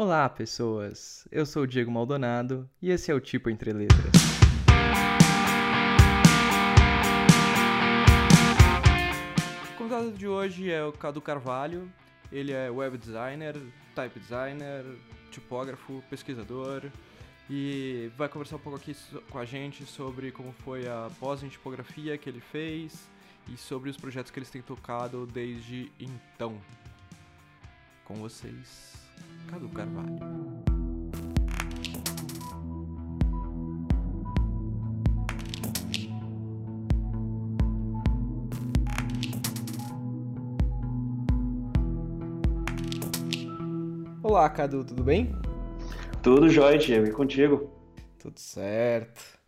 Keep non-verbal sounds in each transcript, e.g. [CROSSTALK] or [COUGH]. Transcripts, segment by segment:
Olá, pessoas! Eu sou o Diego Maldonado e esse é o Tipo Entre Letras. O convidado de hoje é o Cadu Carvalho. Ele é web designer, type designer, tipógrafo, pesquisador e vai conversar um pouco aqui com a gente sobre como foi a pós em tipografia que ele fez e sobre os projetos que eles têm tocado desde então. Com vocês, Cadu Carvalho. Olá, Cadu, tudo bem? Tudo jóia, Diego, e contigo? Tudo certo.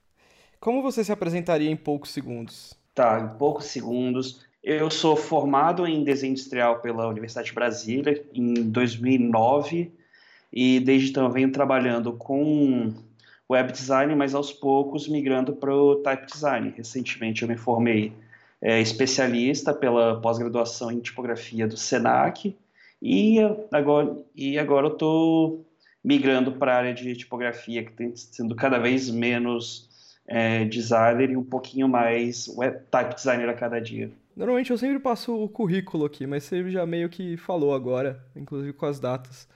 Como você se apresentaria em poucos segundos? Tá, em poucos segundos. Eu sou formado em desenho industrial pela Universidade de Brasília em 2009 e desde então venho trabalhando com web design, mas aos poucos migrando para o type design. Recentemente eu me formei é, especialista pela pós-graduação em tipografia do Senac e agora, e agora eu estou migrando para a área de tipografia, que tem sendo cada vez menos é, designer e um pouquinho mais web type designer a cada dia. Normalmente eu sempre passo o currículo aqui, mas você já meio que falou agora, inclusive com as datas.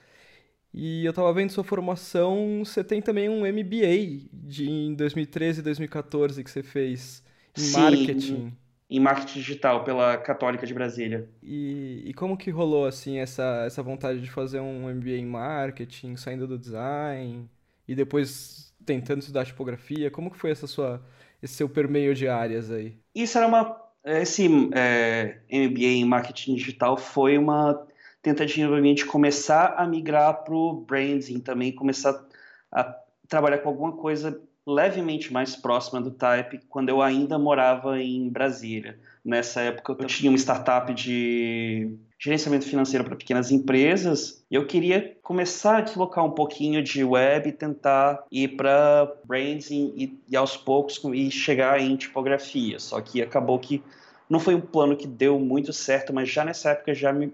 E eu tava vendo sua formação, você tem também um MBA de em 2013 e 2014 que você fez em Sim, marketing. Em marketing digital pela Católica de Brasília. E, e como que rolou assim essa, essa vontade de fazer um MBA em marketing, saindo do design e depois tentando estudar tipografia? Como que foi essa sua esse seu permeio de áreas aí? Isso era uma esse é, MBA em marketing digital foi uma tentativa minha de começar a migrar para o branding também, começar a trabalhar com alguma coisa levemente mais próxima do Type quando eu ainda morava em Brasília. Nessa época eu tinha uma startup de gerenciamento financeiro para pequenas empresas e eu queria começar a deslocar um pouquinho de web e tentar ir para branding e, e aos poucos e chegar em tipografia. Só que acabou que não foi um plano que deu muito certo, mas já nessa época já me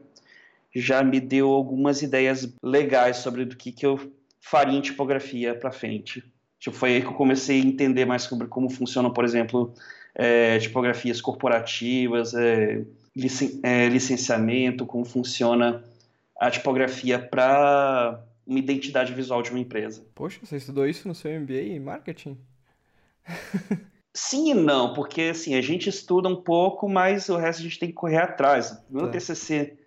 já me deu algumas ideias legais sobre do que, que eu faria em tipografia para frente. Tipo, foi aí que eu comecei a entender mais sobre como funcionam, por exemplo, é, tipografias corporativas, é, licen é, licenciamento, como funciona a tipografia para uma identidade visual de uma empresa. Poxa, você estudou isso no seu MBA em marketing? [LAUGHS] Sim e não, porque assim, a gente estuda um pouco, mas o resto a gente tem que correr atrás. Meu é. TCC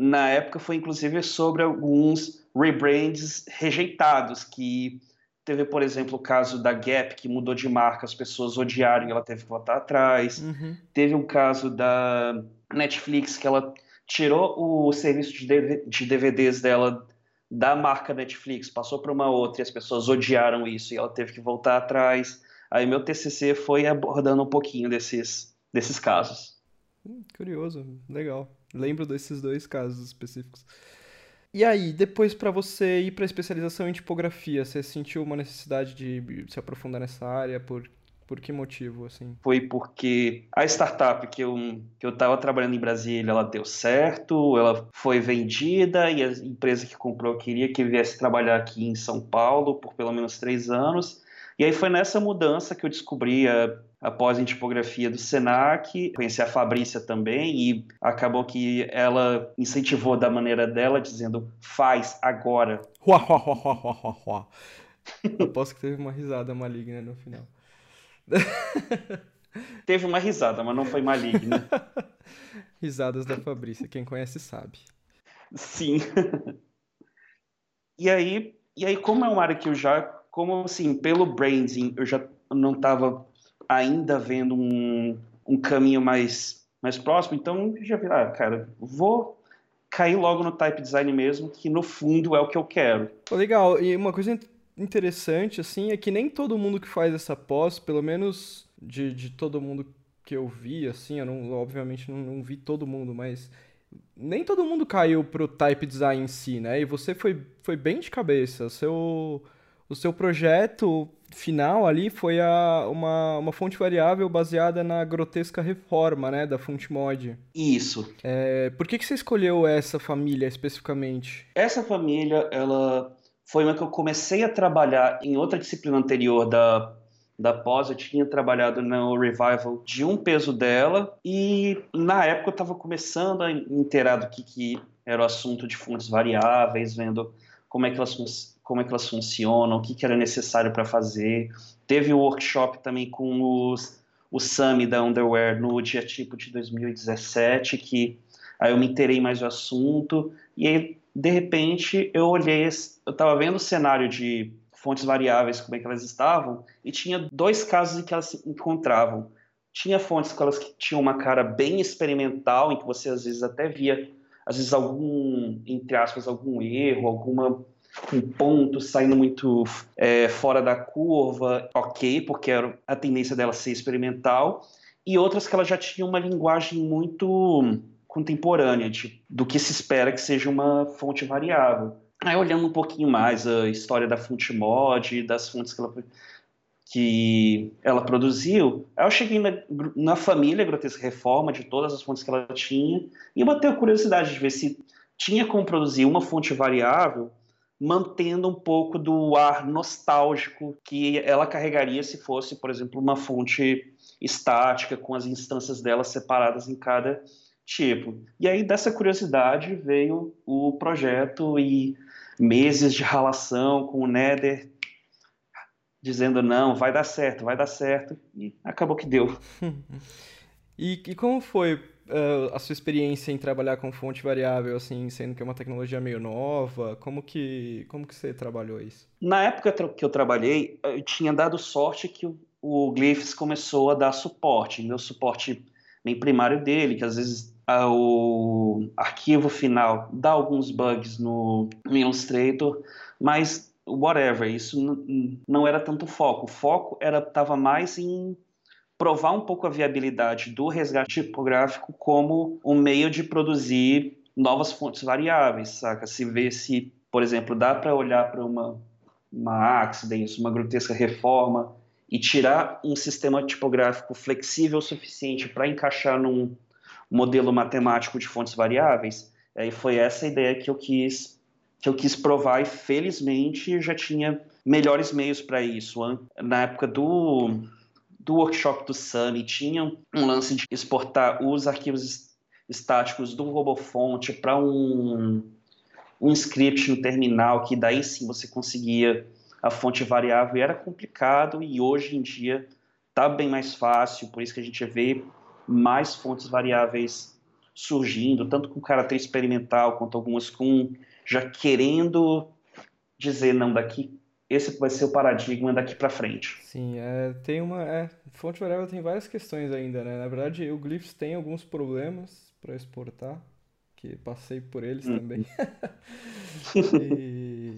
na época foi inclusive sobre alguns rebrands rejeitados que teve, por exemplo, o caso da Gap que mudou de marca, as pessoas odiaram e ela teve que voltar atrás. Uhum. Teve um caso da Netflix que ela tirou o serviço de DVDs dela da marca Netflix, passou para uma outra e as pessoas odiaram isso e ela teve que voltar atrás. Aí meu TCC foi abordando um pouquinho desses, desses casos. Hum, curioso, legal. Lembro desses dois casos específicos. E aí, depois para você ir para especialização em tipografia, você sentiu uma necessidade de se aprofundar nessa área por por que motivo, assim? Foi porque a startup que eu que eu estava trabalhando em Brasília, ela deu certo, ela foi vendida e a empresa que comprou queria que viesse trabalhar aqui em São Paulo por pelo menos três anos. E aí foi nessa mudança que eu descobri a, a pós em tipografia do Senac, conheci a Fabrícia também e acabou que ela incentivou da maneira dela, dizendo faz agora. Aposto que teve uma risada maligna no final. [LAUGHS] teve uma risada, mas não foi maligna. [LAUGHS] Risadas da Fabrícia, quem conhece sabe. Sim. E aí, e aí como é uma área que eu já como assim, pelo branding, eu já não estava ainda vendo um, um caminho mais, mais próximo, então já vi, ah, cara, vou cair logo no type design mesmo, que no fundo é o que eu quero. Legal, e uma coisa interessante, assim, é que nem todo mundo que faz essa pós, pelo menos de, de todo mundo que eu vi, assim, eu não, obviamente não, não vi todo mundo, mas nem todo mundo caiu pro type design em si, né? E você foi, foi bem de cabeça, seu O seu projeto final ali foi a, uma, uma fonte variável baseada na grotesca reforma, né, da FontMod. Isso. É, por que, que você escolheu essa família especificamente? Essa família, ela foi uma que eu comecei a trabalhar em outra disciplina anterior da, da pós. Eu tinha trabalhado no revival de um peso dela e na época eu estava começando a inteirar do que, que era o assunto de fontes variáveis, vendo como é que elas, como é que elas funcionam, o que, que era necessário para fazer. Teve um workshop também com os, o Sami da Underwear no dia tipo de 2017, que aí eu me inteirei mais do assunto, e aí, de repente, eu olhei, eu estava vendo o cenário de fontes variáveis, como é que elas estavam, e tinha dois casos em que elas se encontravam. Tinha fontes que elas que tinham uma cara bem experimental, em que você às vezes até via às vezes algum, entre aspas, algum erro, alguma um ponto saindo muito é, fora da curva, ok, porque era a tendência dela ser experimental, e outras que ela já tinha uma linguagem muito contemporânea de, do que se espera que seja uma fonte variável. Aí olhando um pouquinho mais a história da fonte mod, das fontes que ela que ela produziu, eu cheguei na, na família Grotesca Reforma, de todas as fontes que ela tinha, e bateu a curiosidade de ver se tinha como produzir uma fonte variável, mantendo um pouco do ar nostálgico que ela carregaria se fosse, por exemplo, uma fonte estática, com as instâncias dela separadas em cada tipo. E aí, dessa curiosidade, veio o projeto e meses de relação com o Nether dizendo não, vai dar certo, vai dar certo, e acabou que deu. [LAUGHS] e, e, como foi uh, a sua experiência em trabalhar com fonte variável, assim, sendo que é uma tecnologia meio nova? Como que, como que você trabalhou isso? Na época que eu trabalhei, eu tinha dado sorte que o, o Glyphs começou a dar suporte, meu suporte bem primário dele, que às vezes o arquivo final dá alguns bugs no Illustrator, mas whatever, isso não era tanto foco. O foco estava mais em provar um pouco a viabilidade do resgate tipográfico como um meio de produzir novas fontes variáveis, saca? Se ver se, por exemplo, dá para olhar para uma uma Accidents, uma grotesca reforma e tirar um sistema tipográfico flexível o suficiente para encaixar num modelo matemático de fontes variáveis. Aí foi essa ideia que eu quis que eu quis provar e felizmente já tinha melhores meios para isso. Na época do, do workshop do Sunny, tinha um lance de exportar os arquivos estáticos do RoboFont para um, um script no terminal, que daí sim você conseguia a fonte variável e era complicado e hoje em dia está bem mais fácil, por isso que a gente vê mais fontes variáveis surgindo, tanto com caráter experimental quanto algumas com já querendo dizer, não, daqui, esse vai ser o paradigma daqui para frente. Sim, é, tem uma. É, fonte variável tem várias questões ainda, né? Na verdade, o Glyphs tem alguns problemas para exportar, que passei por eles hum. também. [LAUGHS] e,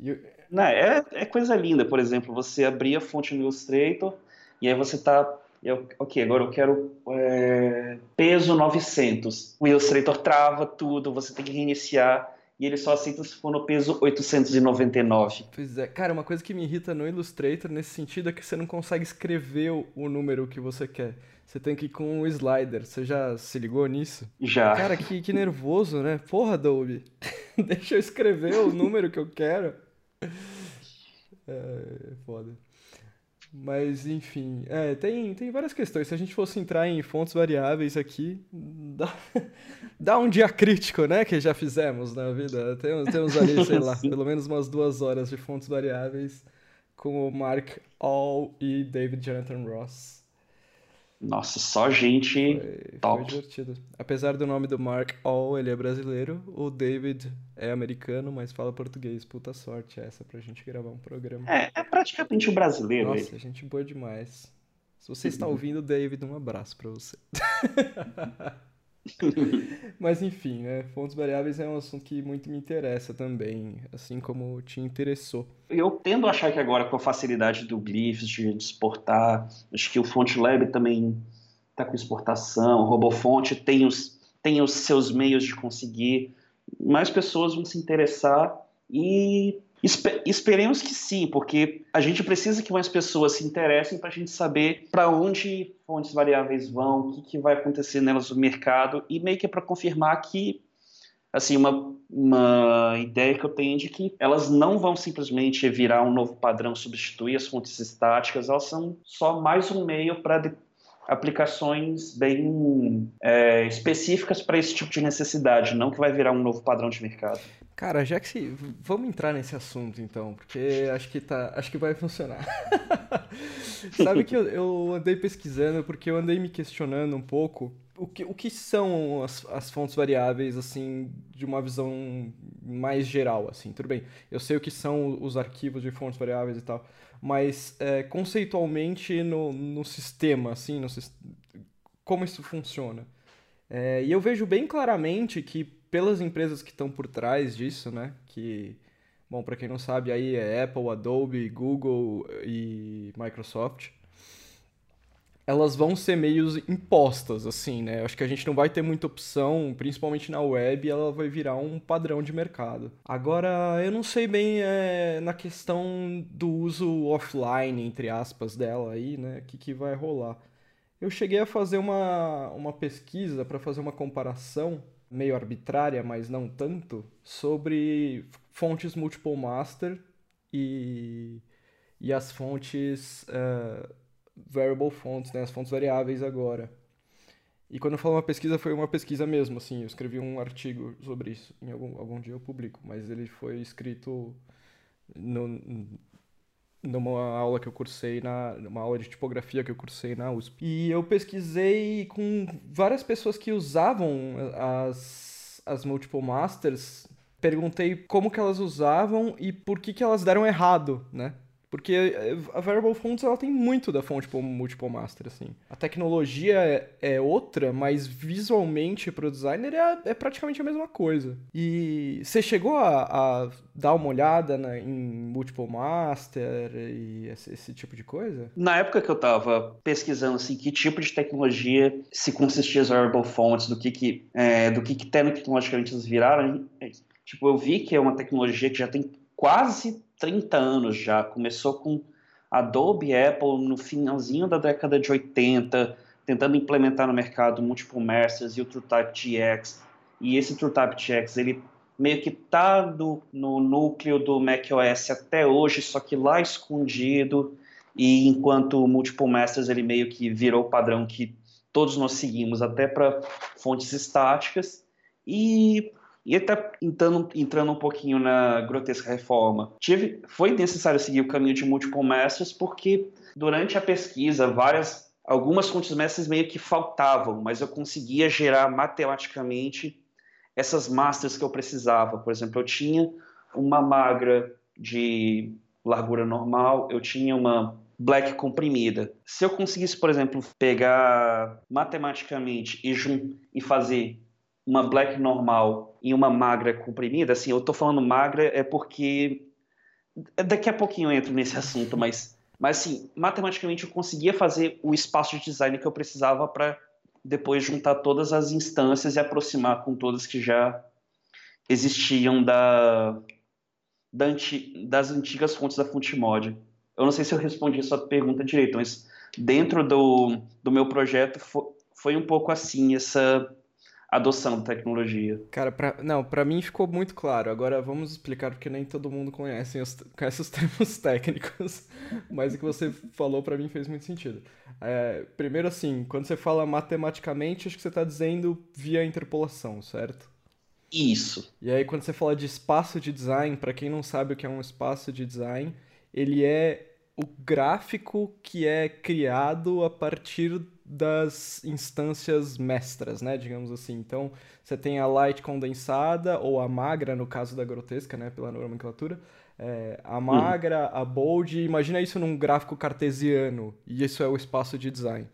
e... Não, é, é coisa linda, por exemplo, você abrir a fonte no Illustrator e aí você tá eu, ok, agora eu quero é, peso 900. O Illustrator trava tudo, você tem que reiniciar e ele só aceita se for no peso 899. Pois é, cara, uma coisa que me irrita no Illustrator nesse sentido é que você não consegue escrever o, número que você quer. Você tem que ir com o slider. Você já se ligou nisso? Já. Cara, que, que nervoso, né? Porra, Adobe. [LAUGHS] Deixa eu escrever o número que eu quero. É, foda. Mas, enfim, é, tem, tem várias questões. Se a gente fosse entrar em fontes variáveis aqui, dá, [LAUGHS] dá um dia crítico, né? Que já fizemos na vida. Temos, temos ali, [LAUGHS] sei lá, pelo menos umas duas horas de fontes variáveis com o Mark All e David Jonathan Ross. Nossa, só gente foi, top. Foi divertido. Apesar do nome do Mark All, ele é brasileiro. O David é americano, mas fala português. Puta sorte essa pra gente gravar um programa. É, é praticamente um brasileiro. Nossa, ele. gente boa demais. Se você está ouvindo, David, um abraço pra você. [LAUGHS] [LAUGHS] Mas enfim, né? Fontes variáveis é um assunto que muito me interessa também, assim como te interessou. Eu tendo a achar que agora com a facilidade do Glyphs de exportar, acho que o FontLab também está com exportação, o RoboFont tem os, tem os seus meios de conseguir, mais pessoas vão se interessar e Espe esperemos que sim, porque a gente precisa que mais pessoas se interessem para a gente saber para onde fontes variáveis vão, o que, que vai acontecer nelas no mercado, e meio que é para confirmar que assim, uma, uma ideia que eu tenho de que elas não vão simplesmente virar um novo padrão, substituir as fontes estáticas, elas são só mais um meio para aplicações bem é, específicas para esse tipo de necessidade, não que vai virar um novo padrão de mercado. Cara, já que se... vamos entrar nesse assunto então, porque acho que tá, acho que vai funcionar. [LAUGHS] Sabe que eu, eu andei pesquisando porque eu andei me questionando um pouco o que, o que são as, as fontes variáveis, assim, de uma visão mais geral, assim, tudo bem. Eu sei o que são os arquivos de fontes variáveis e tal, mas é, conceitualmente no, no sistema, assim, no, como isso funciona. É, e eu vejo bem claramente que pelas empresas que estão por trás disso, né, que, bom, para quem não sabe, aí é Apple, Adobe, Google e Microsoft, elas vão ser meio impostas, assim, né? Acho que a gente não vai ter muita opção, principalmente na web, ela vai virar um padrão de mercado. Agora, eu não sei bem é, na questão do uso offline, entre aspas, dela aí, né? O que, que vai rolar. Eu cheguei a fazer uma, uma pesquisa para fazer uma comparação meio arbitrária, mas não tanto, sobre fontes multiple master e, e as fontes. Uh, variable fonts, né, as fontes variáveis agora. E quando eu falo uma pesquisa, foi uma pesquisa mesmo, assim, eu escrevi um artigo sobre isso, em algum, algum dia eu publico, mas ele foi escrito no, numa aula que eu cursei, na, numa aula de tipografia que eu cursei na USP. E eu pesquisei com várias pessoas que usavam as, as multiple masters, perguntei como que elas usavam e por que que elas deram errado, né? Porque eh, a Variable Fonts ela tem muito da fonte Multiple Master, assim. A tecnologia é, é outra, mas visualmente para o designer é, é, praticamente a mesma coisa. E você chegou a, a dar uma olhada na, em Multiple Master e esse, esse, tipo de coisa? Na época que eu estava pesquisando assim, que tipo de tecnologia se consistia as Variable Fonts, do que que, é, do que, que tecnologicamente eles viraram, tipo, eu vi que é uma tecnologia que já tem quase 30 anos já. Começou com Adobe Apple no finalzinho da década de 80, tentando implementar no mercado Multiple Masters e o TrueType GX. E esse TrueType GX, ele meio que está no, no núcleo do macOS até hoje, só que lá escondido. E enquanto o Multiple Masters ele meio que virou o padrão que todos nós seguimos, até para fontes estáticas. E e até entrando, entrando um pouquinho na grotesca reforma, tive, foi necessário seguir o caminho de multiple masters porque durante a pesquisa várias algumas fontes masters meio que faltavam, mas eu conseguia gerar matematicamente essas masters que eu precisava. Por exemplo, eu tinha uma magra de largura normal, eu tinha uma black comprimida. Se eu conseguisse, por exemplo, pegar matematicamente e, e fazer uma black normal e uma magra comprimida, assim, eu tô falando magra é porque daqui a pouquinho eu entro nesse assunto, mas mas assim, matematicamente eu conseguia fazer o espaço de design que eu precisava para depois juntar todas as instâncias e aproximar com todas que já existiam da, da anti, das antigas fontes da FontMod. Eu não sei se eu respondi a sua pergunta direito, mas dentro do, do meu projeto foi, foi um pouco assim essa adoção da tecnologia. Cara, pra, não, para mim ficou muito claro. Agora vamos explicar porque nem todo mundo conhece os, conhece os [LAUGHS] termos técnicos, mas o que você falou para mim fez muito sentido. É, primeiro assim, quando você fala matematicamente, acho que você está dizendo via interpolação, certo? Isso. E aí quando você fala de espaço de design, para quem não sabe o que é um espaço de design, ele é o gráfico que é criado a partir das instâncias mestras, né, digamos assim. Então, você tem a light condensada, ou a magra, no caso da grotesca, né, pela nomenclatura, é, a magra, a bold, imagina isso num gráfico cartesiano, e isso é o espaço de design.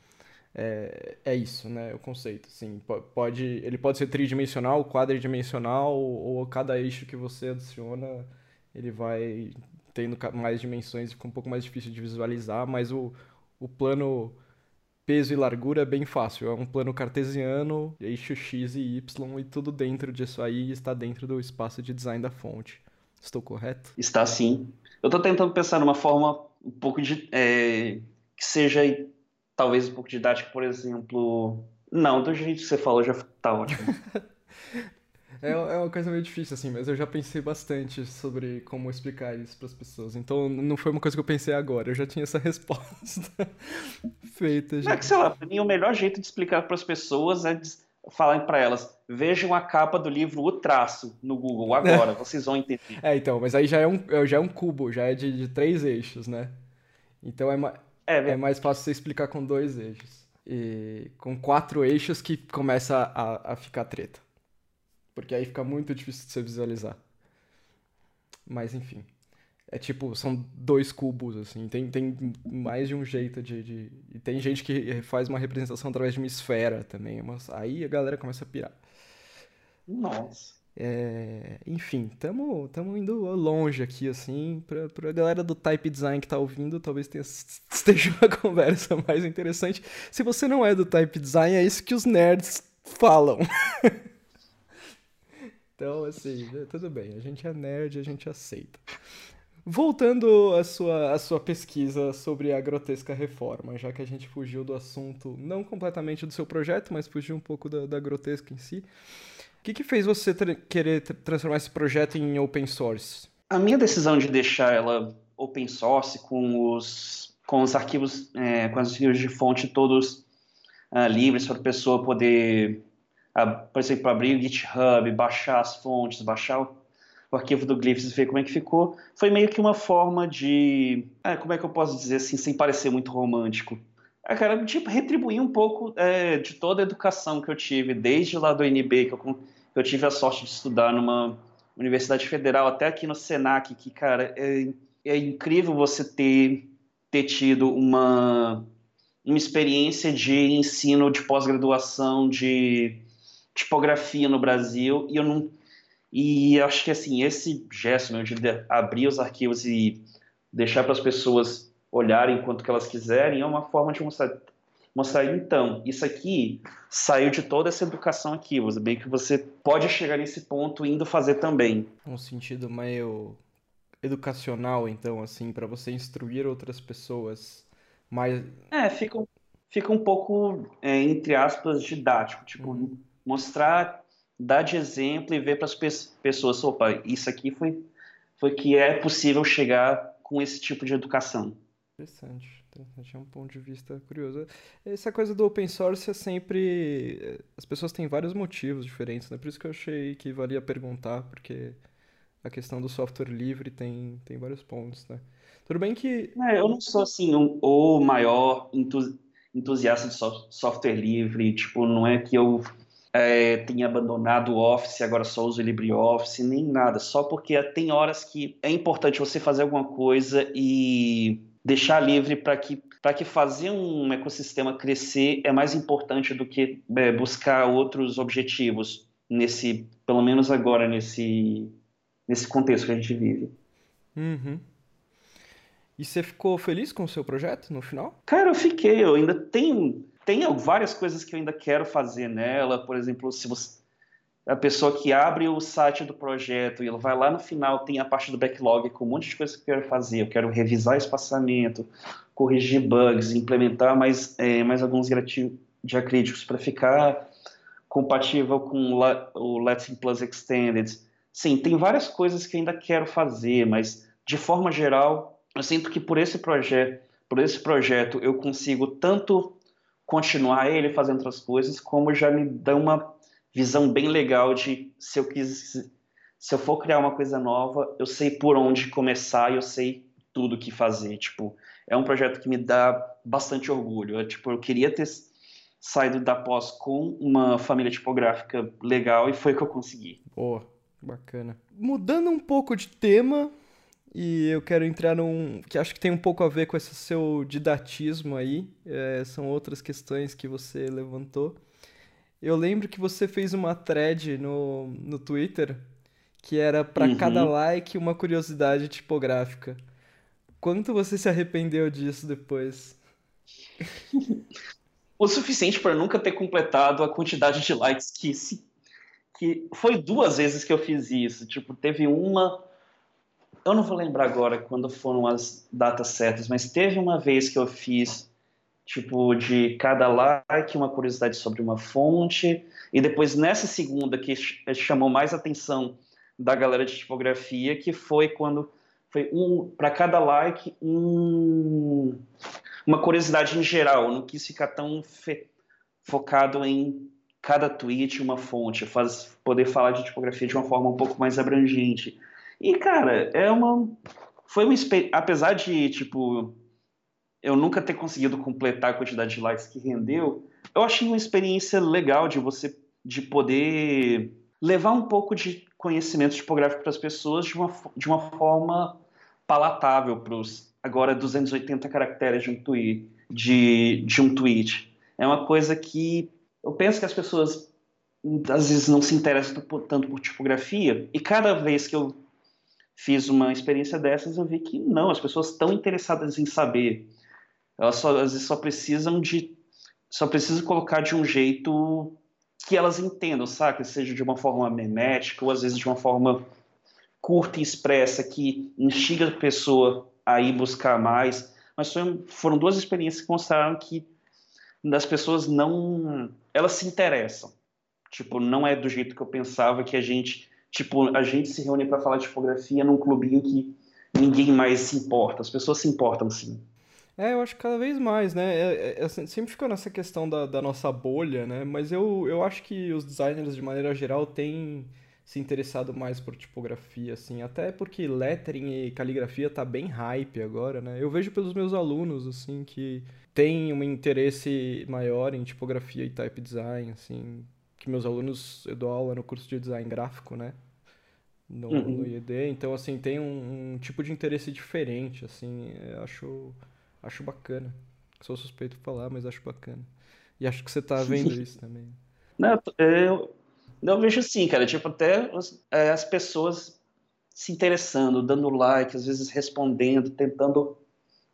É, é isso, né, o conceito, assim, pode, ele pode ser tridimensional, quadridimensional, ou cada eixo que você adiciona, ele vai tendo mais dimensões, fica um pouco mais difícil de visualizar, mas o, o plano peso e largura é bem fácil. É um plano cartesiano, eixo x e y e tudo dentro disso aí está dentro do espaço de design da fonte. Estou correto? Está sim. Eu estou tentando pensar numa forma um pouco de. É, que seja talvez um pouco didática, por exemplo. Não, do jeito que você falou já tá ótimo. [LAUGHS] É, é uma coisa meio difícil, assim, mas eu já pensei bastante sobre como explicar isso para as pessoas. Então não foi uma coisa que eu pensei agora, eu já tinha essa [LAUGHS] resposta feita. Já. É que, sei lá, pra mim o melhor jeito de explicar para as pessoas é falar para elas: vejam a capa do livro O Traço no Google agora, é. vocês vão entender. É, então, mas aí já é um, é, já é um cubo, já é de, de três eixos, né? Então é, ma é, é mais fácil você explicar com dois eixos. E com quatro eixos que começa a, a ficar treta. Porque aí fica muito difícil de você visualizar. Mas enfim. É tipo, são dois cubos, assim. Tem, tem mais de um jeito de, de. E tem gente que faz uma representação através de uma esfera também. Mas aí a galera começa a pirar. Nossa. É, enfim, estamos indo longe aqui, assim. Pra, pra galera do Type Design que tá ouvindo, talvez tenha, esteja uma [LAUGHS] conversa mais interessante. Se você não é do Type Design, é isso que os nerds falam. [LAUGHS] Então, assim, né, tudo bem, a gente é nerd, a gente aceita. Voltando à sua, à sua pesquisa sobre a grotesca reforma, já que a gente fugiu do assunto, não completamente do seu projeto, mas fugiu um pouco da, da grotesca em si. O que, que fez você querer transformar esse projeto em open source? A minha decisão de deixar ela open source com os, com os arquivos, é, com os arquivos de fonte todos uh, livres para a pessoa poder por exemplo, abrir o GitHub, baixar as fontes, baixar o, o arquivo do Glyphs e ver como é que ficou, foi meio que uma forma de, é, como é que eu posso dizer assim, sem parecer muito romântico, é, cara, tipo, retribuir um pouco é, de toda a educação que eu tive, desde lá do NB, que eu, eu tive a sorte de estudar numa universidade federal, até aqui no Senac, que, cara, é, é incrível você ter, ter tido uma, uma experiência de ensino, de pós-graduação, de tipografia no Brasil e eu não e acho que assim esse gesto meu de abrir os arquivos e deixar para as pessoas olharem quanto que elas quiserem é uma forma de mostrar mostrar então isso aqui saiu de toda essa educação aqui você bem que você pode chegar nesse ponto indo fazer também. Um sentido meio educacional então assim para você instruir outras pessoas mais é fica fica um pouco é, entre aspas didático tipo uhum mostrar, dar de exemplo e ver para as pessoas, opa, isso aqui foi, foi que é possível chegar com esse tipo de educação. Interessante, interessante, é um ponto de vista curioso. Essa coisa do open source é sempre. As pessoas têm vários motivos diferentes, né? Por isso que eu achei que valia perguntar, porque a questão do software livre tem, tem vários pontos, né? Tudo bem que. É, eu não sou assim um, o maior entusiasta de software livre, tipo, não é que eu é, tenha abandonado o Office, agora só uso o LibreOffice, nem nada. Só porque tem horas que é importante você fazer alguma coisa e deixar livre para que para que fazer um ecossistema crescer é mais importante do que é, buscar outros objetivos nesse, pelo menos agora nesse nesse contexto que a gente vive. Uhum. E você ficou feliz com o seu projeto no final? Cara, eu fiquei. Eu ainda tenho tem várias coisas que eu ainda quero fazer nela. Por exemplo, se você a pessoa que abre o site do projeto e ela vai lá no final, tem a parte do backlog com um monte de coisas que eu quero fazer. Eu quero revisar espaçamento, corrigir bugs, implementar mais, é, mais alguns diacríticos para ficar compatível com o Let's Plus Extended. Sim, tem várias coisas que ainda quero fazer, mas de forma geral, eu sinto que por esse projeto, por esse projeto eu consigo tanto continuar ele fazendo outras coisas, como já me dá uma visão bem legal de se eu quis, se eu for criar uma coisa nova, eu sei por onde começar e eu sei tudo que fazer. Tipo, é um projeto que me dá bastante orgulho. Eu, tipo, eu queria ter saído da pós com uma família tipográfica legal e foi o que eu consegui. Boa, bacana. Mudando um pouco de tema, e eu quero entrar num. que acho que tem um pouco a ver com esse seu didatismo aí. É, são outras questões que você levantou. Eu lembro que você fez uma thread no, no Twitter que era para uhum. cada like uma curiosidade tipográfica. Quanto você se arrependeu disso depois? [LAUGHS] o suficiente para nunca ter completado a quantidade de likes que se que foi duas vezes que eu fiz isso. Tipo, teve uma eu não vou lembrar agora quando foram as datas certas, mas teve uma vez que eu fiz tipo de cada like uma curiosidade sobre uma fonte e depois nessa segunda que chamou mais atenção da galera de tipografia que foi quando foi um para cada like um, uma curiosidade em geral. Não quis ficar tão focado em cada tweet uma fonte faz poder falar de tipografia de uma forma um pouco mais abrangente e cara é uma foi uma apesar de tipo eu nunca ter conseguido completar a quantidade de likes que rendeu, eu achei uma experiência legal de você de poder levar um pouco de conhecimento tipográfico para as pessoas de uma, de uma forma palatável para os agora 280 caracteres de um tweet, de, de um tweet. É uma coisa que eu penso que as pessoas às vezes não se interessam tanto por tipografia e cada vez que eu fiz uma experiência dessas eu vi que não, as pessoas estão interessadas em saber elas só, às vezes só precisam de. Só precisam colocar de um jeito que elas entendam, sabe? Seja de uma forma memética ou às vezes de uma forma curta e expressa que instiga a pessoa a ir buscar mais. Mas foram duas experiências que mostraram que as pessoas não. Elas se interessam. Tipo, não é do jeito que eu pensava que a gente. Tipo, a gente se reúne para falar de tipografia num clubinho que ninguém mais se importa. As pessoas se importam sim. É, eu acho que cada vez mais, né? É, é, é, sempre ficou nessa questão da, da nossa bolha, né? Mas eu, eu acho que os designers, de maneira geral, têm se interessado mais por tipografia, assim. Até porque lettering e caligrafia tá bem hype agora, né? Eu vejo pelos meus alunos, assim, que têm um interesse maior em tipografia e type design, assim. Que meus alunos, eu dou aula no curso de design gráfico, né? No, uhum. no IED. Então, assim, tem um, um tipo de interesse diferente, assim. Eu acho Acho bacana. Sou suspeito de falar, mas acho bacana. E acho que você tá vendo [LAUGHS] isso também. Não, eu, eu vejo sim, cara. Tipo, até as, é, as pessoas se interessando, dando like, às vezes respondendo, tentando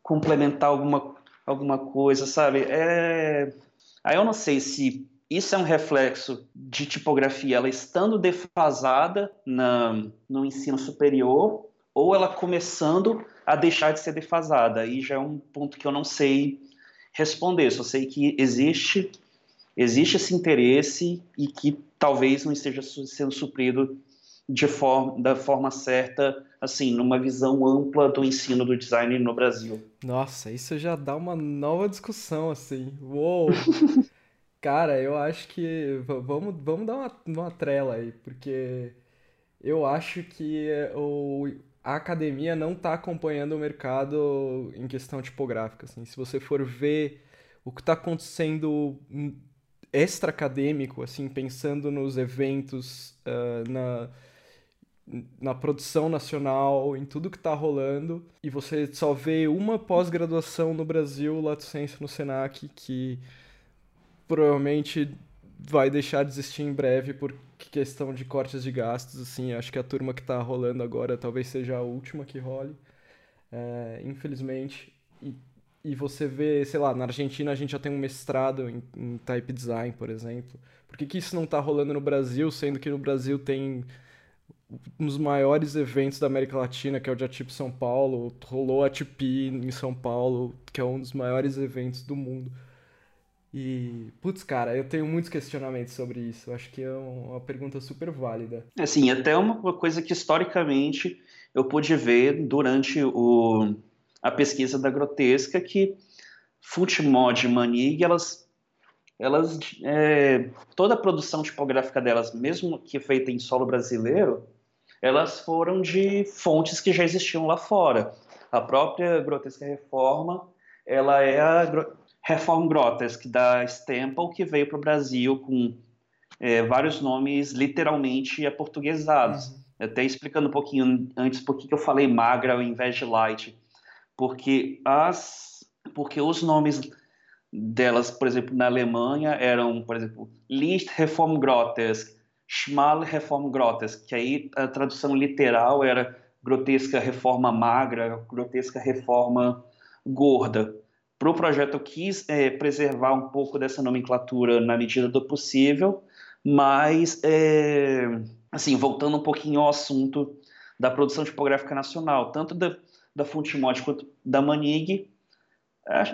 complementar alguma, alguma coisa, sabe? É... Aí eu não sei se isso é um reflexo de tipografia, ela estando defasada na, no ensino superior, ou ela começando a deixar de ser defasada. Aí já é um ponto que eu não sei responder. Só sei que existe existe esse interesse e que talvez não esteja sendo suprido de forma, da forma certa, assim, numa visão ampla do ensino do design no Brasil. Nossa, isso já dá uma nova discussão, assim. Uou! [LAUGHS] Cara, eu acho que vamos, vamos dar uma, uma trela aí, porque eu acho que o, a academia não está acompanhando o mercado em questão tipográfica. Assim. Se você for ver o que está acontecendo extra acadêmico, assim, pensando nos eventos, uh, na, na produção nacional, em tudo que está rolando, e você só vê uma pós-graduação no Brasil, Lato Senso no Senac, que provavelmente vai deixar de existir em breve por questão de cortes de gastos, assim, acho que a turma que está rolando agora talvez seja a última que role, é, infelizmente. E, e você vê, sei lá, na Argentina a gente já tem um mestrado em, em type design, por exemplo. Por que, que isso não está rolando no Brasil, sendo que no Brasil tem um dos maiores eventos da América Latina, que é o Jatip São Paulo, rolou a TP em São Paulo, que é um dos maiores eventos do mundo. E, putz, cara, eu tenho muitos questionamentos sobre isso. Acho que é uma pergunta super válida. Assim, até uma coisa que historicamente eu pude ver durante o, a pesquisa da Grotesca, que Footmod e Manig, elas, elas é, toda a produção tipográfica delas, mesmo que feita em solo brasileiro, elas foram de fontes que já existiam lá fora. A própria Grotesca Reforma, ela é a, Reform Grotesque da Stemple, que veio para o Brasil com é, vários nomes literalmente aportuguesados. Uhum. Até explicando um pouquinho antes por que eu falei magra ao invés de light. Porque, as, porque os nomes delas, por exemplo, na Alemanha, eram, por exemplo, Licht Reform Grotesque, Schmal Reform Grotesque, que aí a tradução literal era grotesca reforma magra, grotesca reforma gorda para o projeto eu quis é, preservar um pouco dessa nomenclatura na medida do possível, mas, é, assim, voltando um pouquinho ao assunto da produção tipográfica nacional, tanto da, da Fontemod quanto da Manig,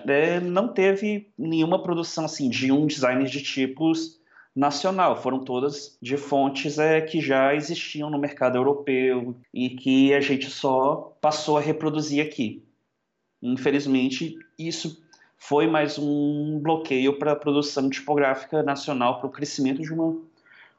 é, não teve nenhuma produção assim de um designer de tipos nacional, foram todas de fontes é, que já existiam no mercado europeu e que a gente só passou a reproduzir aqui. Infelizmente, isso foi mais um bloqueio para a produção tipográfica nacional, para o crescimento de uma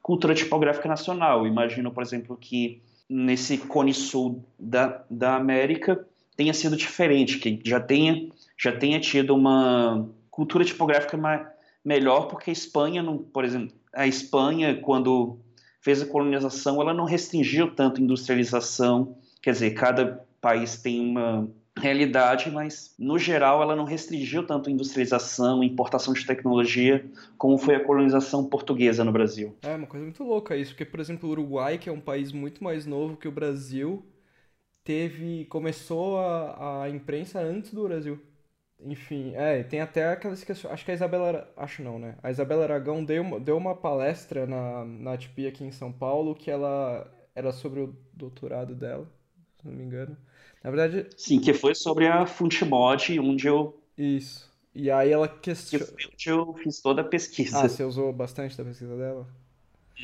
cultura tipográfica nacional. Imagino, por exemplo, que nesse cone sul da, da América tenha sido diferente, que já tenha, já tenha tido uma cultura tipográfica mais, melhor, porque a Espanha, não, por exemplo, a Espanha, quando fez a colonização, ela não restringiu tanto a industrialização, quer dizer, cada país tem uma realidade, mas no geral ela não restringiu tanto a industrialização, importação de tecnologia, como foi a colonização portuguesa no Brasil. É uma coisa muito louca isso, porque por exemplo o Uruguai, que é um país muito mais novo que o Brasil, teve começou a, a imprensa antes do Brasil. Enfim, é, tem até aquelas questões. Acho que a Isabela. Acho não, né? A Isabela Aragão deu, deu uma palestra na, na TPI aqui em São Paulo que ela era sobre o doutorado dela, se não me engano. Na verdade. Sim, que foi sobre a Funtmod, onde eu. Isso. E aí ela questionou. Onde eu fiz toda a pesquisa. Ah, você usou bastante da pesquisa dela?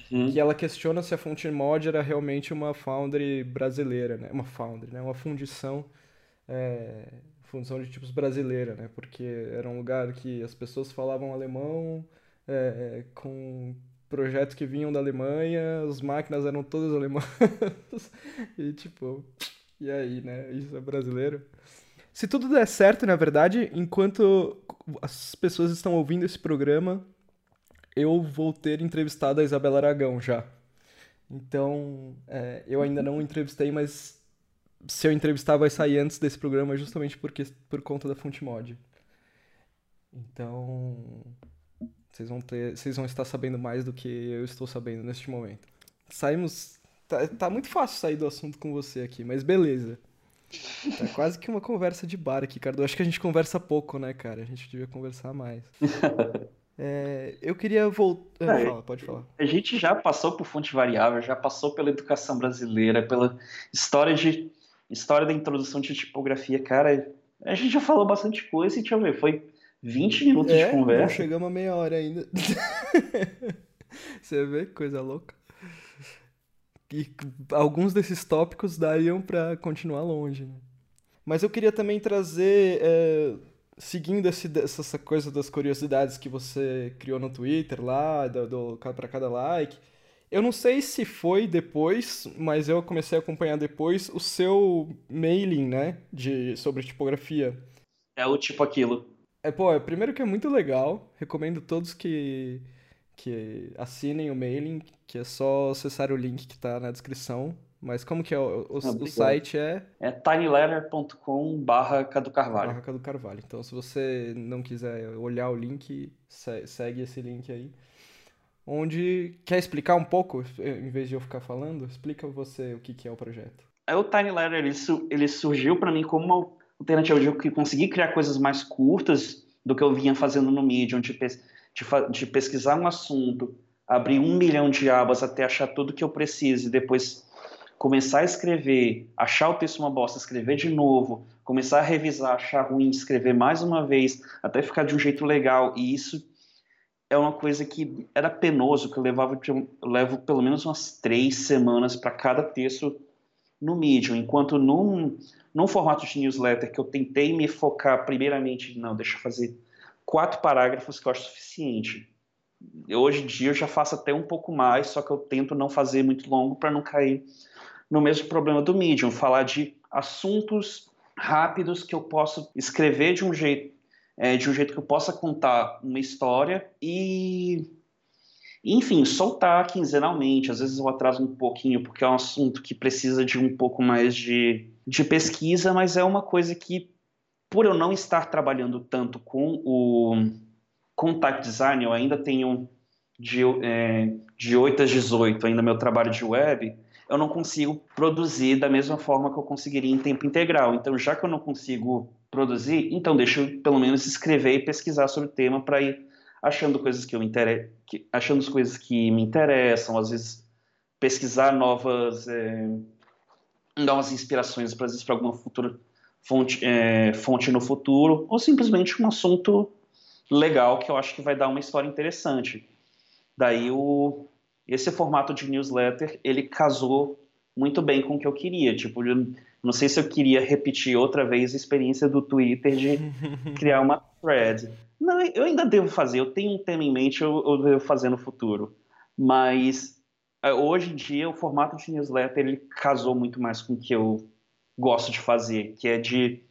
Uhum. Que ela questiona se a Funtmod era realmente uma foundry brasileira, né? Uma foundry, né? Uma fundição. É função de tipos brasileira, né? Porque era um lugar que as pessoas falavam alemão, é, é com projetos que vinham da Alemanha, as máquinas eram todas alemãs. [LAUGHS] e tipo, e aí, né? Isso é brasileiro. Se tudo der certo, na verdade, enquanto as pessoas estão ouvindo esse programa, eu vou ter entrevistado a Isabela Aragão já. Então, é, eu ainda não entrevistei, mas se eu entrevistar vai sair antes desse programa justamente porque, por conta da fonte mod. Então, vocês vão ter, vocês vão estar sabendo mais do que eu estou sabendo neste momento. Saímos, tá, tá muito fácil sair do assunto com você aqui, mas beleza. Tá quase que uma conversa de bar aqui, Cardo. Acho que a gente conversa pouco, né, cara? A gente devia conversar mais. [LAUGHS] É, eu queria voltar. É, pode falar. A gente já passou por fonte variável, já passou pela educação brasileira, pela história de História da introdução de tipografia, cara, a gente já falou bastante coisa e deixa eu ver, foi 20 minutos é, de conversa. Não chegamos a meia hora ainda. [LAUGHS] Você vê que coisa louca. E alguns desses tópicos dariam para continuar longe. Né? Mas eu queria também trazer, é, seguindo esse, essa coisa das curiosidades que você criou no Twitter lá, do, do para cada like eu não sei se foi depois, mas eu comecei a acompanhar depois o seu mailing, né? De, sobre tipografia. É o tipo aquilo. É, pô, é, primeiro que é muito legal. Recomendo todos que, que assinem o mailing, que é só acessar o link que está na descrição. Mas como que é? O, o, o site é... É tinyletter.com barra Cadu Carvalho. Barra Cadu Carvalho. Então, se você não quiser olhar o link, segue esse link aí onde quer explicar um pouco, em vez de eu ficar falando, explica você o que, que é o projeto. É, o Tiny Letter ele, ele surgiu para mim como uma alternativa de conseguir criar coisas mais curtas do que eu vinha fazendo no Medium, de, de, de pesquisar um assunto, abrir um milhão de abas até achar tudo que eu preciso e depois começar a escrever, achar o texto uma bosta, escrever de novo, começar a revisar, achar ruim, escrever mais uma vez, até ficar de um jeito legal. E isso é uma coisa que era penoso, que eu levava eu levo pelo menos umas três semanas para cada texto no Medium, enquanto num, num formato de newsletter que eu tentei me focar primeiramente, não, deixa eu fazer quatro parágrafos que eu acho suficiente. Hoje em dia eu já faço até um pouco mais, só que eu tento não fazer muito longo para não cair no mesmo problema do Medium, falar de assuntos rápidos que eu posso escrever de um jeito é, de um jeito que eu possa contar uma história e, enfim, soltar quinzenalmente. Às vezes eu atraso um pouquinho, porque é um assunto que precisa de um pouco mais de, de pesquisa, mas é uma coisa que, por eu não estar trabalhando tanto com o contact design, eu ainda tenho de, é, de 8 às 18 ainda meu trabalho de web, eu não consigo produzir da mesma forma que eu conseguiria em tempo integral. Então, já que eu não consigo produzir, então deixa eu pelo menos escrever e pesquisar sobre o tema para ir achando coisas que eu inter... achando as coisas que me interessam, às vezes pesquisar novas é... umas inspirações para alguma futura fonte, é, fonte no futuro, ou simplesmente um assunto legal que eu acho que vai dar uma história interessante. Daí o esse formato de newsletter ele casou muito bem com o que eu queria. Tipo, não sei se eu queria repetir outra vez a experiência do Twitter de [LAUGHS] criar uma thread. Não, eu ainda devo fazer. Eu tenho um tema em mente, eu, eu devo fazer no futuro. Mas é, hoje em dia o formato de newsletter ele casou muito mais com o que eu gosto de fazer, que é de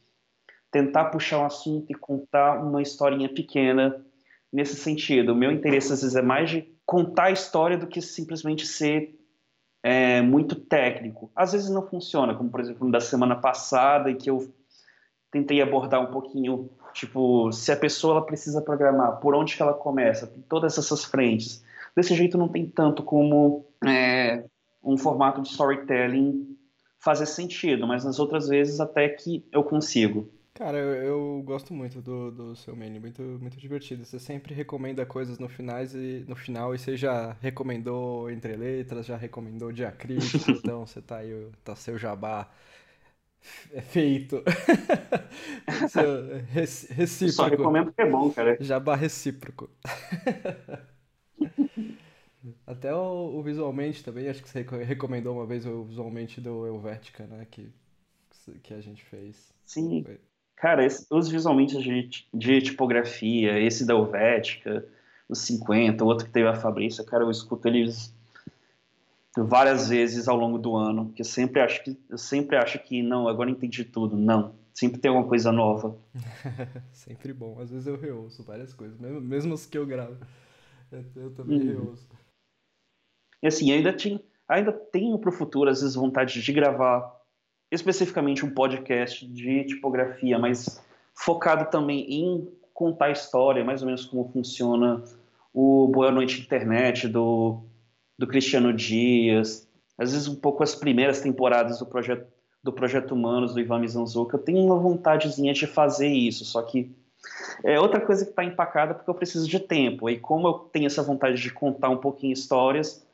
tentar puxar um assunto e contar uma historinha pequena nesse sentido. O meu interesse às vezes é mais de contar a história do que simplesmente ser é, muito técnico. Às vezes não funciona, como por exemplo da semana passada, em que eu tentei abordar um pouquinho, tipo, se a pessoa ela precisa programar, por onde que ela começa, tem todas essas frentes. Desse jeito não tem tanto como é, um formato de storytelling fazer sentido, mas nas outras vezes até que eu consigo. Cara, eu, eu gosto muito do, do seu menu, muito, muito divertido. Você sempre recomenda coisas no, finais e, no final e você já recomendou entre letras, já recomendou diacrítico, [LAUGHS] então você tá aí, tá seu jabá é feito. [LAUGHS] recíproco. Só recomendo que é bom, cara. Jabá recíproco. [LAUGHS] Até o, o, visualmente também, acho que você recomendou uma vez o visualmente do Helvética, né? Que, que a gente fez. Sim. Foi. Cara, esse, os visualmente de, de, tipografia, esse da Helvética, os 50, o outro que teve a Fabrícia, cara, eu escuto eles várias vezes ao longo do ano, que eu sempre acho que eu sempre acho que não, agora entendi tudo. Não, sempre tem alguma coisa nova. [LAUGHS] sempre bom. Às vezes eu reouço várias coisas, mesmo, mesmo as que eu gravo. Eu, eu também uhum. reouço. E assim, ainda, tinha, ainda tenho para o futuro, às vezes, vontade de gravar especificamente um podcast de tipografia, mas focado também em contar a história, mais ou menos como funciona o Boa Noite Internet do, do Cristiano Dias, às vezes um pouco as primeiras temporadas do projeto do projeto Humanos do Ivan Mizanzuka, eu tenho uma vontadezinha de fazer isso, só que é outra coisa que está empacada porque eu preciso de tempo. E como eu tenho essa vontade de contar um pouquinho histórias,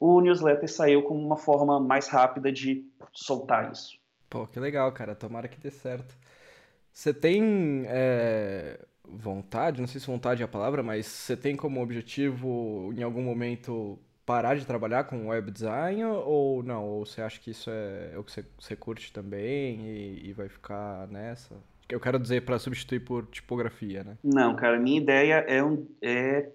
o newsletter saiu como uma forma mais rápida de soltar isso. Pô, que legal, cara. Tomara que dê certo. Você tem é, vontade, não sei se vontade é a palavra, mas você tem como objetivo em algum momento parar de trabalhar com web design ou não? Ou você acha que isso é, é o que você, você curte também e, e vai ficar nessa? Eu quero dizer para substituir por tipografia, né? Não, cara, minha ideia é, um, é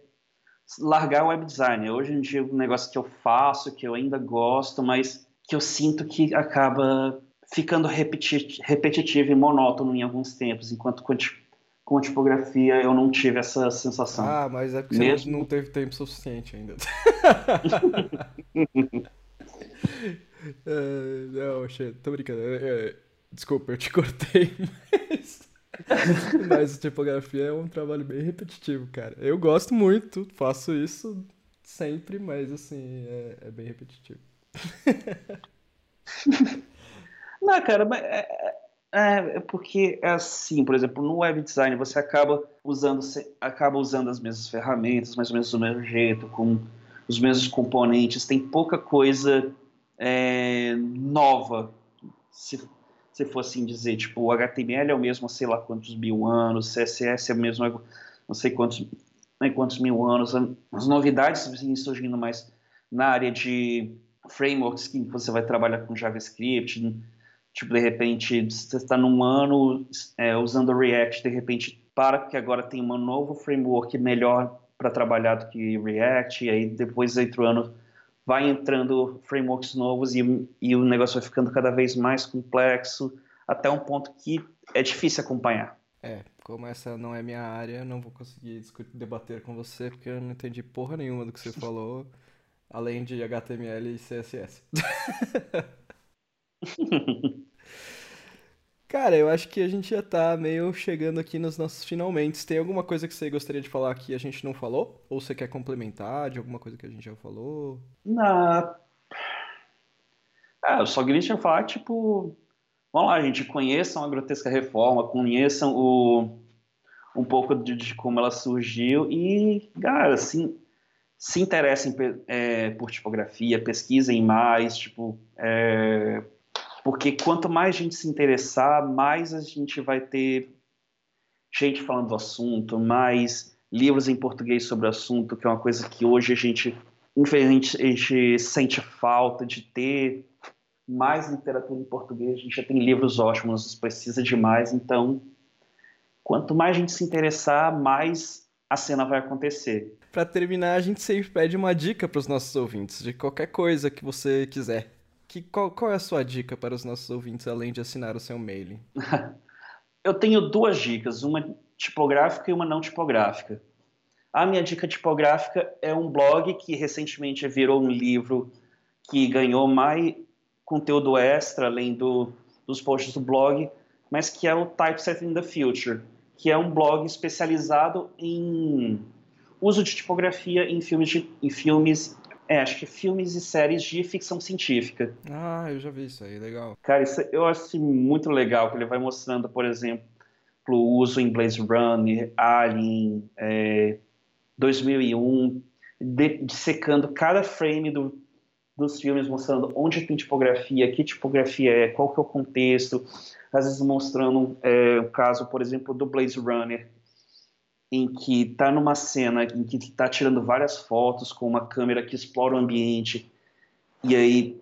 largar o web design. Hoje em dia, um negócio que eu faço, que eu ainda gosto, mas que eu sinto que acaba ficando repetitivo e monótono em alguns tempos, enquanto com a tipografia eu não tive essa sensação. Ah, mas é porque Mesmo... você não teve tempo suficiente ainda. [LAUGHS] [LAUGHS] é, não, tô brincando. É, é, desculpa, eu te cortei, [LAUGHS] mas... Mas tipografia é um trabalho bem repetitivo, cara. Eu gosto muito, faço isso sempre, mas assim, é, é bem repetitivo. [LAUGHS] Não, cara, é, é, é, porque é assim, por exemplo, no web design você acaba usando, acaba usando as mesmas ferramentas, mais ou menos do mesmo jeito, com os mesmos componentes, tem pouca coisa é, nova, se se for assim dizer, tipo, o HTML é o mesmo sei lá quantos mil anos, CSS é o mesmo não sei quantos, né, quantos mil anos, as novidades vêm surgindo mais na área de frameworks que você vai trabalhar com JavaScript, tipo, de repente, você está num ano é, usando React, de repente, para que agora tem um novo framework melhor para trabalhar do que React, e aí depois, entre o ano, vai entrando frameworks novos e, e o negócio vai ficando cada vez mais complexo, até um ponto que é difícil acompanhar. É, como essa não é minha área, não vou conseguir discutir, debater com você, porque eu não entendi porra nenhuma do que você falou, [LAUGHS] além de HTML e CSS. [LAUGHS] Cara, eu acho que a gente já tá meio chegando aqui nos nossos finalmente. Tem alguma coisa que você gostaria de falar que a gente não falou? Ou você quer complementar de alguma coisa que a gente já falou? Não. Ah, eu só queria falar, tipo, vamos lá, gente, conheçam a Grotesca Reforma, conheçam o, um pouco de, de como ela surgiu e, cara, assim, se interessem é, por tipografia, pesquisem mais, tipo, é, Porque quanto mais gente se interessar, mais a gente vai ter gente falando do assunto, mais livros em português sobre o assunto, que é uma coisa que hoje a gente, infelizmente, a gente sente falta de ter mais literatura em português. A gente já tem livros ótimos, precisa de mais. Então, quanto mais a gente se interessar, mais a cena vai acontecer. Para terminar, a gente sempre pede uma dica para os nossos ouvintes, de qualquer coisa que você quiser. Que, qual, qual é a sua dica para os nossos ouvintes, além de assinar o seu mail? [LAUGHS] Eu tenho duas dicas, uma tipográfica e uma não tipográfica. A minha dica tipográfica é um blog que recentemente virou um livro que ganhou mais conteúdo extra, além do, dos posts do blog, mas que é o Typesetting the Future, que é um blog especializado em uso de tipografia em filmes, de, em filmes é, acho que filmes e séries de ficção científica. Ah, eu já vi isso aí, legal. Cara, isso, eu acho muito legal, que ele vai mostrando, por exemplo, o uso em Blaze Runner, Alien, é, 2001, dissecando cada frame do, dos filmes, mostrando onde tem tipografia, que tipografia é, qual que é o contexto, às vezes mostrando é, o caso, por exemplo, do Blaze Runner, em que está numa cena em que está tirando várias fotos com uma câmera que explora o ambiente. E aí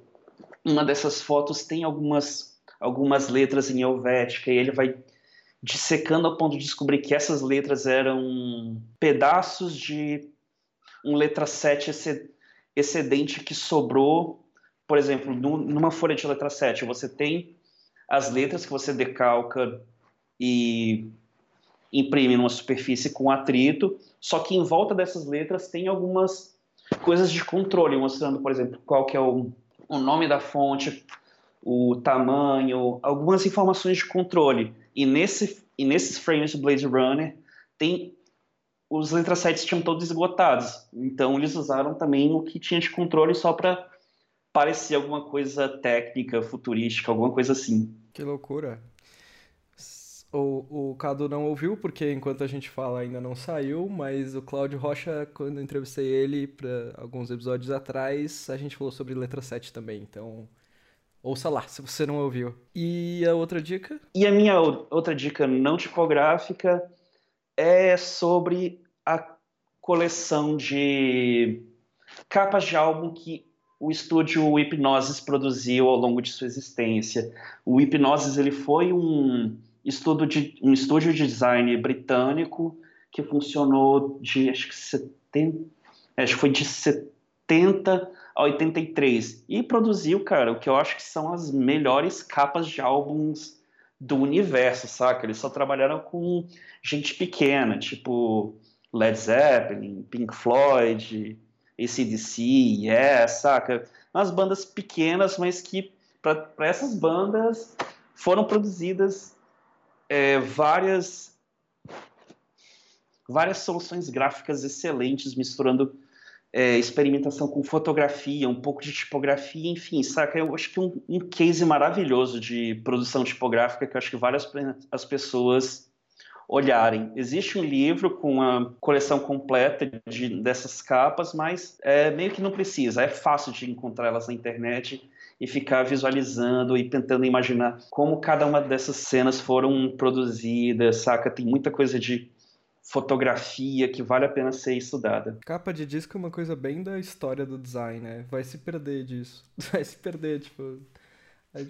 uma dessas fotos tem algumas algumas letras em helvética e ele vai dissecando ao ponto de descobrir que essas letras eram pedaços de um letra 7 excedente que sobrou, por exemplo, numa folha de letra 7, você tem as letras que você decalca e imprime numa superfície com atrito, só que em volta dessas letras tem algumas coisas de controle, mostrando, por exemplo, qual que é o, o nome da fonte, o tamanho, algumas informações de controle. E, nesse, e nesses frames do Blade Runner tem os letras 7 tinham todos esgotados. Então eles usaram também o que tinha de controle só para parecer alguma coisa técnica, futurística, alguma coisa assim. Que loucura. O, o Cadu não ouviu, porque enquanto a gente fala ainda não saiu, mas o Cláudio Rocha, quando entrevistei ele para alguns episódios atrás, a gente falou sobre letra 7 também, então ouça lá, se você não ouviu. E a outra dica? E a minha outra dica não tipográfica é sobre a coleção de capas de álbum que o estúdio Hipnosis produziu ao longo de sua existência. O Hipnosis ele foi um estudo de, um estúdio de design britânico que funcionou de acho que 70, acho que foi de 70 a 83 e produziu, cara, o que eu acho que são as melhores capas de álbuns do universo, saca? Eles só trabalharam com gente pequena, tipo Led Zeppelin, Pink Floyd, ACDC, Yes, saca? Umas bandas pequenas, mas que para essas bandas foram produzidas é, várias várias soluções gráficas excelentes, misturando é, experimentação com fotografia, um pouco de tipografia, enfim, saca? Eu acho que um, um case maravilhoso de produção tipográfica que eu acho que várias as pessoas olharem. Existe um livro com a coleção completa de, dessas capas, mas é, meio que não precisa. É fácil de encontrar elas na internet e ficar visualizando e tentando imaginar como cada uma dessas cenas foram produzidas, saca? Tem muita coisa de fotografia que vale a pena ser estudada. Capa de disco é uma coisa bem da história do design, né? Vai se perder disso. [LAUGHS] Vai se perder, tipo.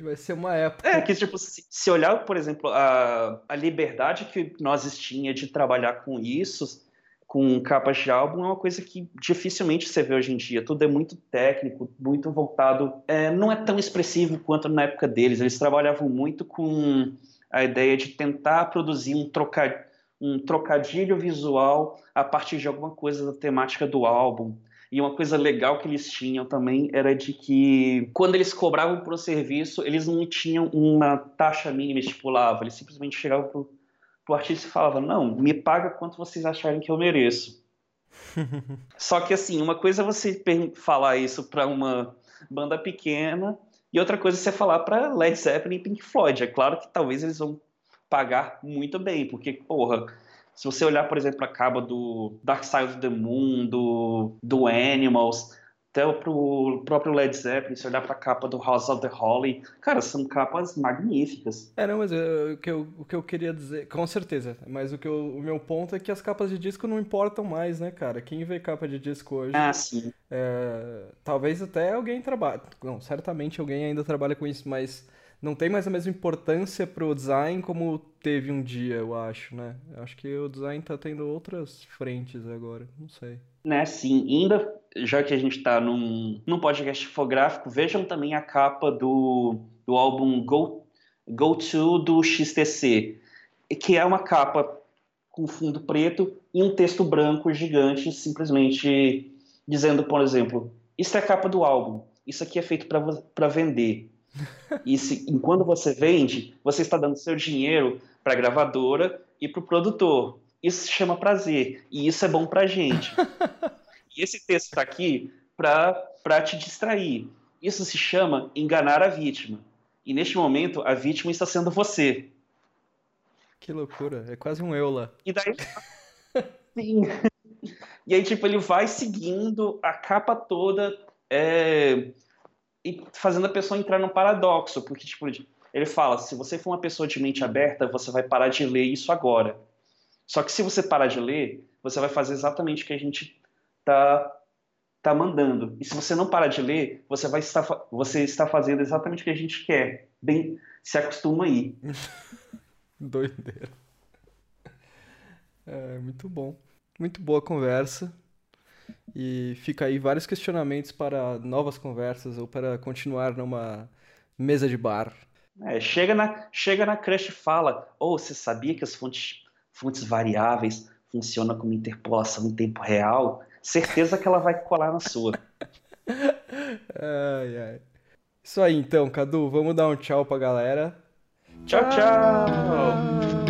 Vai ser uma época. É, que, tipo, se, se olhar, por exemplo, a, a liberdade que nós tinha de trabalhar com isso, com capas de álbum é uma coisa que dificilmente você vê hoje em dia. Tudo é muito técnico, muito voltado. É, não é tão expressivo quanto na época deles. Eles trabalhavam muito com a ideia de tentar produzir um, troca, um trocadilho visual a partir de alguma coisa da temática do álbum. E uma coisa legal que eles tinham também era de que quando eles cobravam por um serviço, eles não tinham uma taxa mínima estipulada. Eles simplesmente chegavam o artista falava: Não, me paga quanto vocês acharem que eu mereço. [LAUGHS] Só que, assim, uma coisa é você falar isso para uma banda pequena e outra coisa é você falar para Led Zeppelin e Pink Floyd. É claro que talvez eles vão pagar muito bem, porque, porra, se você olhar, por exemplo, a capa do Dark Side of the Moon, do, do Animals, até pro próprio Led Zeppelin, se olhar pra capa do House of the Holy, cara, são capas magníficas. É, não, mas eu, o, que eu, o que eu queria dizer, com certeza, mas o, que eu, o meu ponto é que as capas de disco não importam mais, né, cara? Quem vê capa de disco hoje. Ah, sim. É, talvez até alguém trabalhe. Não, certamente alguém ainda trabalha com isso, mas não tem mais a mesma importância pro design como teve um dia, eu acho, né? Eu acho que o design tá tendo outras frentes agora, não sei. Né, sim. Ainda, já que a gente tá num, num podcast infográfico, vejam também a capa do, do álbum Go, Go To do XTC, que é uma capa com fundo preto e um texto branco gigante, simplesmente dizendo, por exemplo, isso é a capa do álbum, isso aqui é feito para vender. [LAUGHS] E se, enquanto você vende, você está dando seu dinheiro para a gravadora e para o produtor. Isso se chama prazer. E isso é bom para a gente. [LAUGHS] e esse texto está aqui para te distrair. Isso se chama enganar a vítima. E neste momento, a vítima está sendo você. Que loucura. É quase um eu lá. E daí. [LAUGHS] Sim. E aí, tipo, ele vai seguindo a capa toda. É e fazendo a pessoa entrar num paradoxo, porque tipo, ele fala, se você for uma pessoa de mente aberta, você vai parar de ler isso agora. Só que se você parar de ler, você vai fazer exatamente o que a gente tá tá mandando. E se você não parar de ler, você vai estar você está fazendo exatamente o que a gente quer. Bem, se acostuma aí. [LAUGHS] Doideira. É, muito bom. Muito boa conversa. E fica aí vários questionamentos para novas conversas ou para continuar numa mesa de bar. É, chega, na, chega na crush e fala: Ou oh, você sabia que as fontes, fontes variáveis funcionam como interpolação em tempo real? Certeza que ela vai colar na sua. ai, ai. Isso aí então, Cadu. Vamos dar um tchau pra galera. Tchau, tchau.